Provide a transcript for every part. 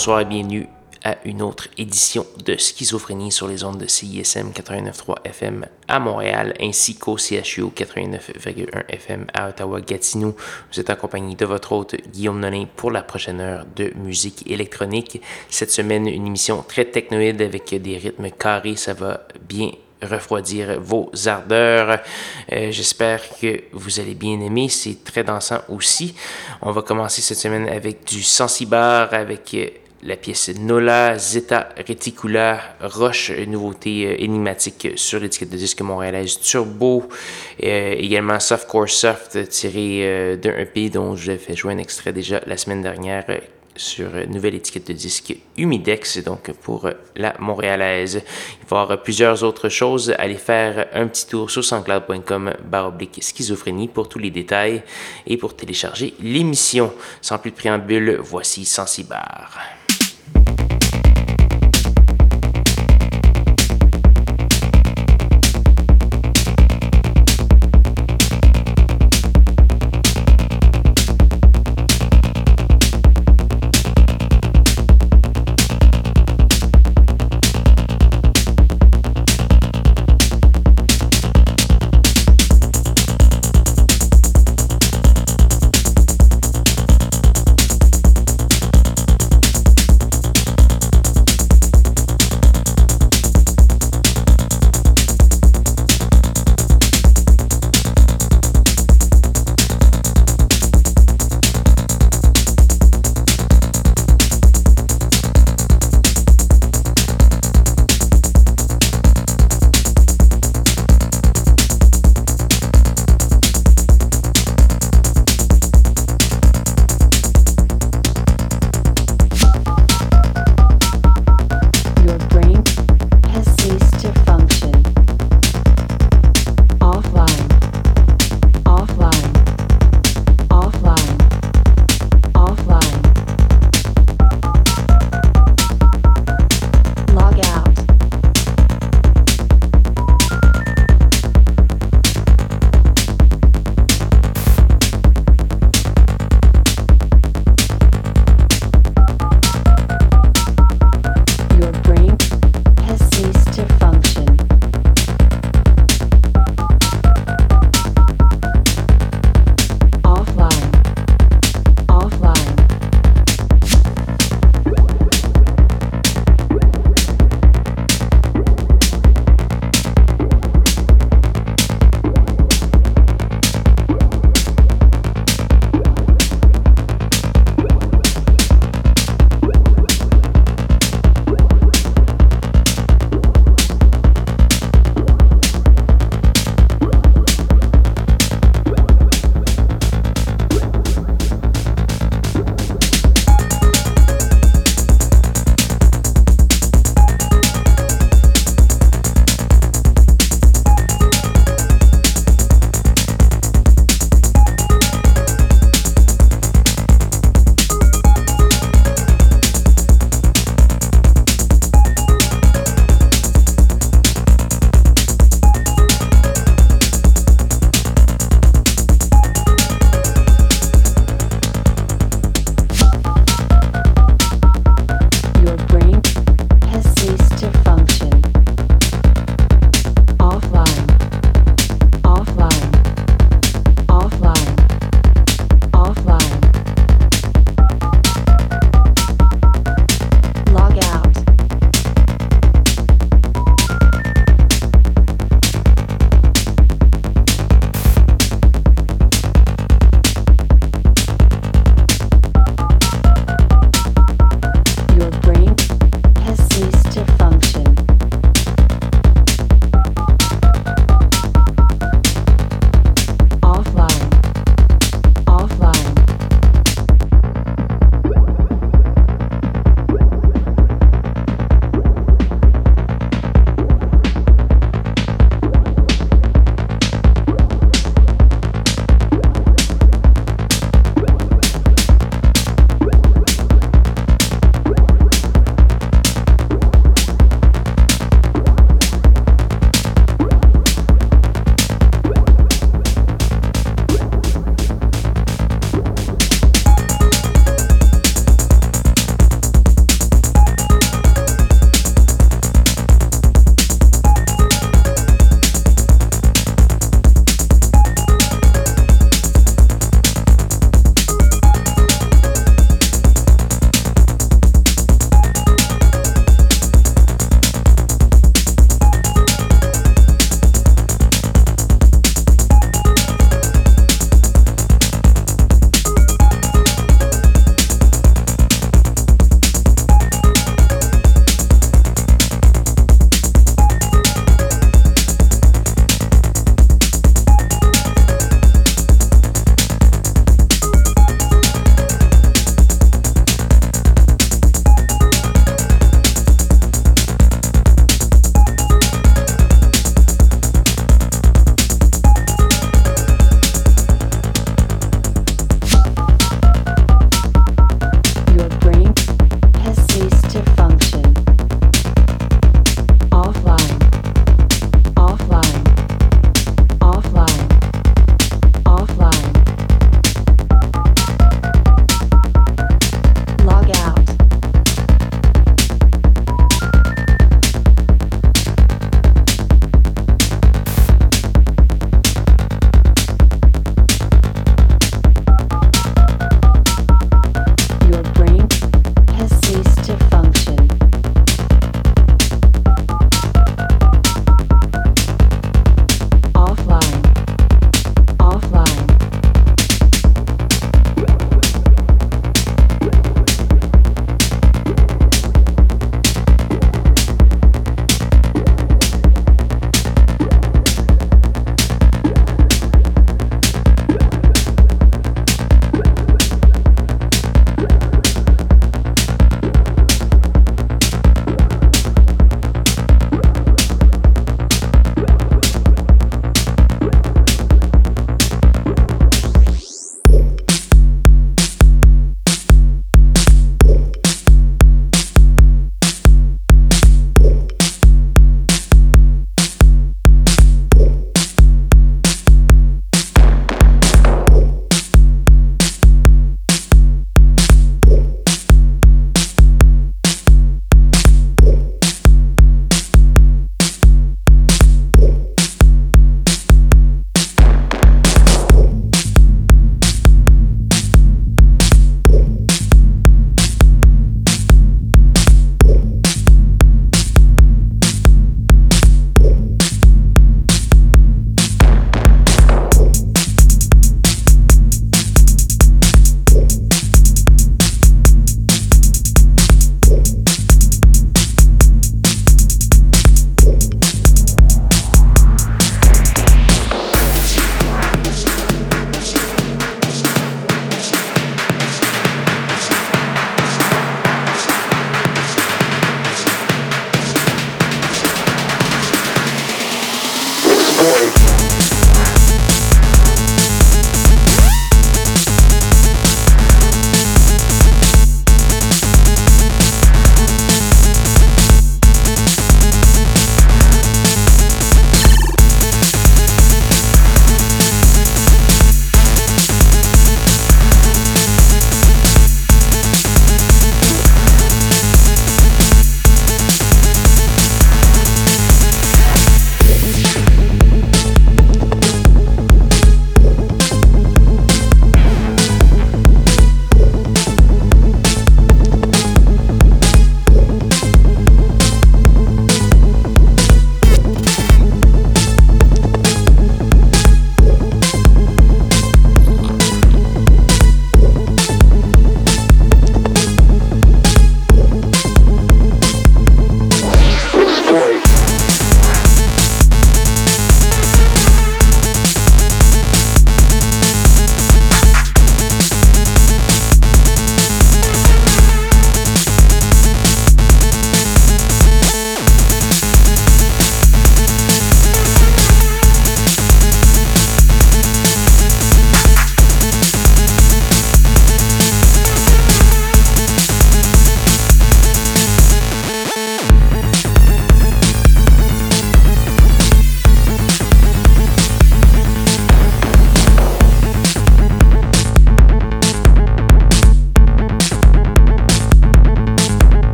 Bonsoir et bienvenue à une autre édition de Schizophrénie sur les ondes de CISM 89.3 FM à Montréal ainsi qu'au CHU 89.1 FM à Ottawa-Gatineau. Vous êtes accompagné de votre hôte Guillaume Nolin pour la prochaine heure de musique électronique. Cette semaine, une émission très technoïde avec des rythmes carrés. Ça va bien refroidir vos ardeurs. Euh, j'espère que vous allez bien aimer. C'est très dansant aussi. On va commencer cette semaine avec du Sensibar, avec la pièce Nola Zeta Reticula Roche, nouveauté euh, énigmatique sur l'étiquette de disque montréalaise Turbo, euh, également Softcore Soft tiré euh, d'un EP dont je fait jouer un extrait déjà la semaine dernière sur nouvelle étiquette de disque Humidex, donc pour la montréalaise. Il va y avoir plusieurs autres choses. Allez faire un petit tour sur sanscloud.com baroblique schizophrénie pour tous les détails et pour télécharger l'émission. Sans plus de préambule, voici Sensibar.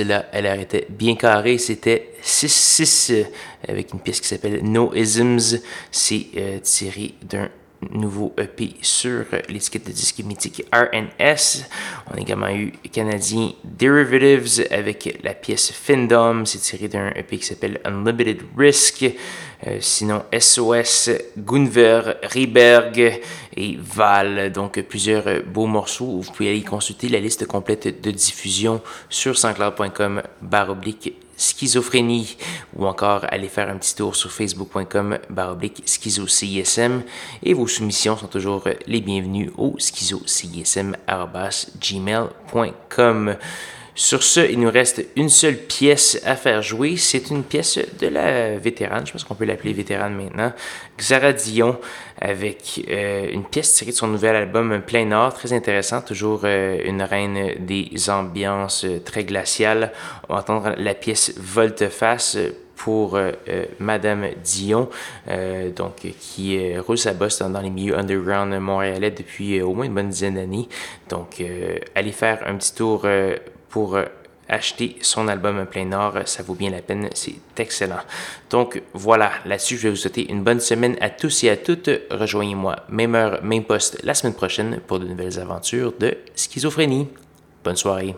Celle-là, elle arrêtait bien carré. C'était 6-6 avec une pièce qui s'appelle No Isms. C'est tiré d'un nouveau EP sur l'étiquette de disque mythique RNS. On a également eu canadien Derivatives avec la pièce Findom. C'est tiré d'un EP qui s'appelle Unlimited Risk. Euh, sinon, SOS, Gunver, Riberg et Val. Donc, plusieurs beaux morceaux. Vous pouvez aller consulter la liste complète de diffusion sur sanscloud.com baroblique schizophrénie ou encore aller faire un petit tour sur facebook.com baroblique schizocism et vos soumissions sont toujours les bienvenues au schizocism.gmail.com. Sur ce, il nous reste une seule pièce à faire jouer. C'est une pièce de la vétérane, je pense qu'on peut l'appeler vétérane maintenant, Xara Dion, avec euh, une pièce tirée de son nouvel album Plein Nord, très intéressant, toujours euh, une reine des ambiances euh, très glaciales. On va entendre la pièce Volte-face pour Madame Dion, donc qui roule sa bosse dans, les milieux underground montréalais depuis au moins une bonne dizaine d'années. Donc, allez faire un petit tour pour euh, acheter son album Plein Nord. Ça vaut bien la peine, c'est excellent. Donc voilà, là-dessus, je vais vous souhaiter une bonne semaine à tous et à toutes. Rejoignez-moi, même heure, même poste, la semaine prochaine pour de nouvelles aventures de schizophrénie. Bonne soirée.